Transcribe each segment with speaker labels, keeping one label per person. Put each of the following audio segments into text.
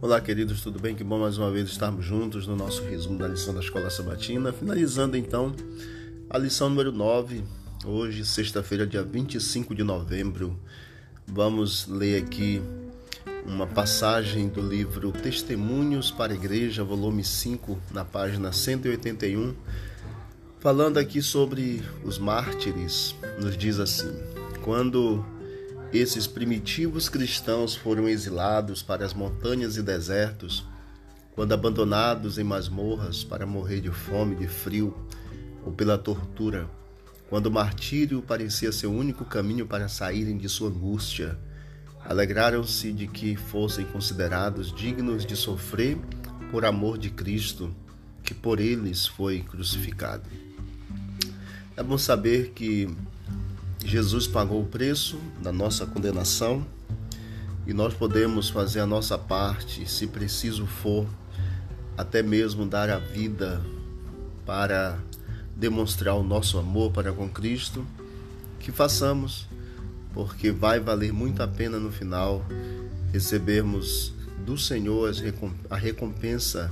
Speaker 1: Olá, queridos, tudo bem? Que bom mais uma vez estarmos juntos no nosso resumo da lição da Escola Sabatina. Finalizando então a lição número 9, hoje, sexta-feira, dia 25 de novembro. Vamos ler aqui uma passagem do livro Testemunhos para a Igreja, volume 5, na página 181, falando aqui sobre os mártires. Nos diz assim: quando esses primitivos cristãos foram exilados para as montanhas e desertos, quando abandonados em masmorras para morrer de fome, de frio ou pela tortura, quando o martírio parecia ser o único caminho para saírem de sua angústia, alegraram-se de que fossem considerados dignos de sofrer por amor de Cristo, que por eles foi crucificado. É bom saber que Jesus pagou o preço da nossa condenação e nós podemos fazer a nossa parte, se preciso for, até mesmo dar a vida para demonstrar o nosso amor para com Cristo, que façamos, porque vai valer muito a pena no final recebermos do Senhor a recompensa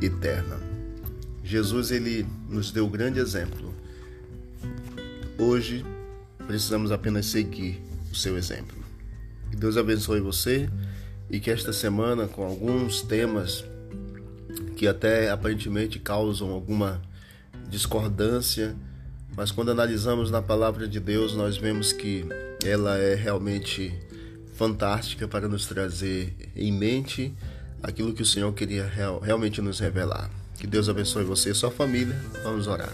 Speaker 1: eterna. Jesus ele nos deu um grande exemplo. Hoje Precisamos apenas seguir o seu exemplo. Que Deus abençoe você e que esta semana, com alguns temas que até aparentemente causam alguma discordância, mas quando analisamos na palavra de Deus, nós vemos que ela é realmente fantástica para nos trazer em mente aquilo que o Senhor queria real, realmente nos revelar. Que Deus abençoe você e sua família. Vamos orar.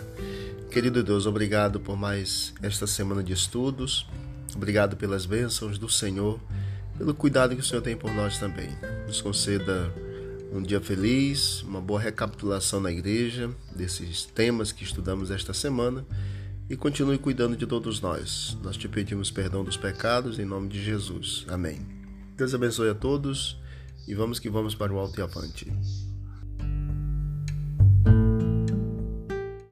Speaker 1: Querido Deus, obrigado por mais esta semana de estudos. Obrigado pelas bênçãos do Senhor, pelo cuidado que o Senhor tem por nós também. Nos conceda um dia feliz, uma boa recapitulação na igreja desses temas que estudamos esta semana e continue cuidando de todos nós. Nós te pedimos perdão dos pecados em nome de Jesus. Amém. Deus abençoe a todos e vamos que vamos para o alto e avante.